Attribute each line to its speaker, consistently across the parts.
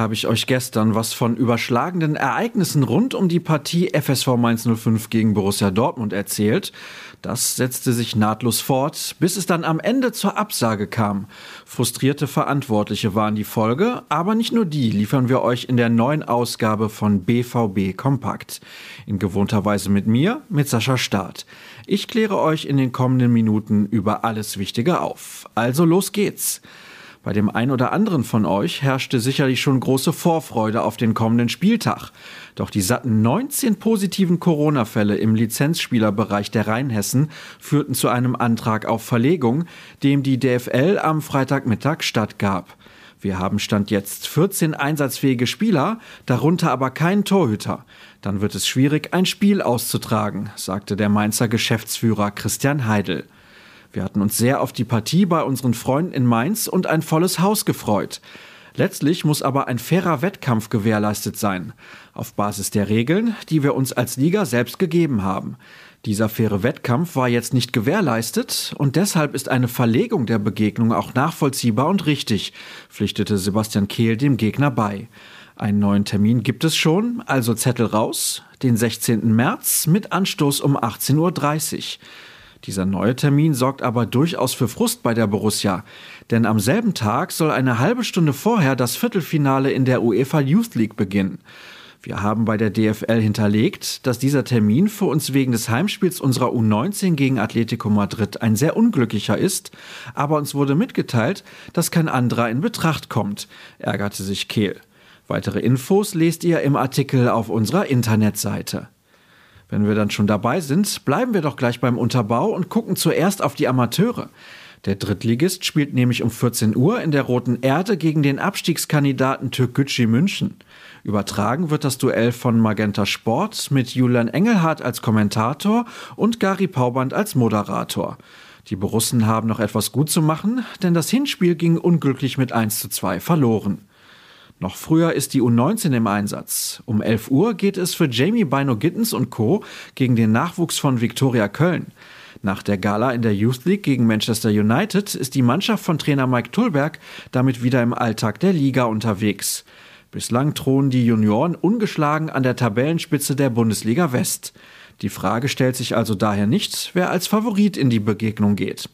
Speaker 1: habe ich euch gestern was von überschlagenden Ereignissen rund um die Partie FSV Mainz 05 gegen Borussia Dortmund erzählt. Das setzte sich nahtlos fort, bis es dann am Ende zur Absage kam. Frustrierte Verantwortliche waren die Folge, aber nicht nur die liefern wir euch in der neuen Ausgabe von BVB Kompakt. In gewohnter Weise mit mir, mit Sascha Staat. Ich kläre euch in den kommenden Minuten über alles Wichtige auf. Also los geht's. Bei dem ein oder anderen von euch herrschte sicherlich schon große Vorfreude auf den kommenden Spieltag. Doch die satten 19 positiven Corona-Fälle im Lizenzspielerbereich der Rheinhessen führten zu einem Antrag auf Verlegung, dem die DFL am Freitagmittag stattgab. Wir haben Stand jetzt 14 einsatzfähige Spieler, darunter aber keinen Torhüter. Dann wird es schwierig, ein Spiel auszutragen, sagte der Mainzer Geschäftsführer Christian Heidel. Wir hatten uns sehr auf die Partie bei unseren Freunden in Mainz und ein volles Haus gefreut. Letztlich muss aber ein fairer Wettkampf gewährleistet sein, auf Basis der Regeln, die wir uns als Liga selbst gegeben haben. Dieser faire Wettkampf war jetzt nicht gewährleistet und deshalb ist eine Verlegung der Begegnung auch nachvollziehbar und richtig, pflichtete Sebastian Kehl dem Gegner bei. Einen neuen Termin gibt es schon, also Zettel raus, den 16. März mit Anstoß um 18.30 Uhr. Dieser neue Termin sorgt aber durchaus für Frust bei der Borussia, denn am selben Tag soll eine halbe Stunde vorher das Viertelfinale in der UEFA Youth League beginnen. Wir haben bei der DFL hinterlegt, dass dieser Termin für uns wegen des Heimspiels unserer U19 gegen Atletico Madrid ein sehr unglücklicher ist, aber uns wurde mitgeteilt, dass kein anderer in Betracht kommt, ärgerte sich Kehl. Weitere Infos lest ihr im Artikel auf unserer Internetseite. Wenn wir dann schon dabei sind, bleiben wir doch gleich beim Unterbau und gucken zuerst auf die Amateure. Der Drittligist spielt nämlich um 14 Uhr in der Roten Erde gegen den Abstiegskandidaten Türkgücü München. Übertragen wird das Duell von Magenta Sport mit Julian Engelhardt als Kommentator und Gary Pauband als Moderator. Die Borussen haben noch etwas gut zu machen, denn das Hinspiel ging unglücklich mit 1 zu 2 verloren. Noch früher ist die U19 im Einsatz. Um 11 Uhr geht es für Jamie Bino Gittens und Co. gegen den Nachwuchs von Viktoria Köln. Nach der Gala in der Youth League gegen Manchester United ist die Mannschaft von Trainer Mike Tullberg damit wieder im Alltag der Liga unterwegs. Bislang thronen die Junioren ungeschlagen an der Tabellenspitze der Bundesliga West. Die Frage stellt sich also daher nicht, wer als Favorit in die Begegnung geht.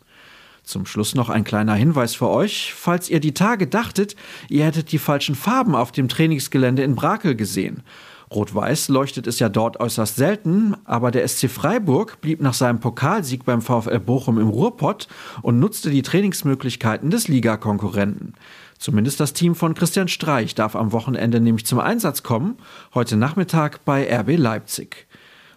Speaker 1: Zum Schluss noch ein kleiner Hinweis für euch. Falls ihr die Tage dachtet, ihr hättet die falschen Farben auf dem Trainingsgelände in Brakel gesehen. Rot-Weiß leuchtet es ja dort äußerst selten, aber der SC Freiburg blieb nach seinem Pokalsieg beim VfL Bochum im Ruhrpott und nutzte die Trainingsmöglichkeiten des Ligakonkurrenten. Zumindest das Team von Christian Streich darf am Wochenende nämlich zum Einsatz kommen, heute Nachmittag bei RB Leipzig.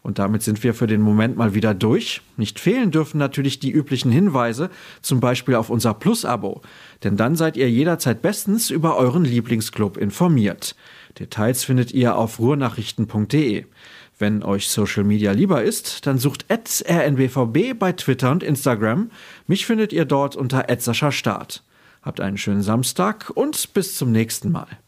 Speaker 1: Und damit sind wir für den Moment mal wieder durch. Nicht fehlen dürfen natürlich die üblichen Hinweise, zum Beispiel auf unser Plus-Abo. Denn dann seid ihr jederzeit bestens über euren Lieblingsclub informiert. Details findet ihr auf ruhrnachrichten.de. Wenn euch Social Media lieber ist, dann sucht rnbvb bei Twitter und Instagram. Mich findet ihr dort unter Start. Habt einen schönen Samstag und bis zum nächsten Mal.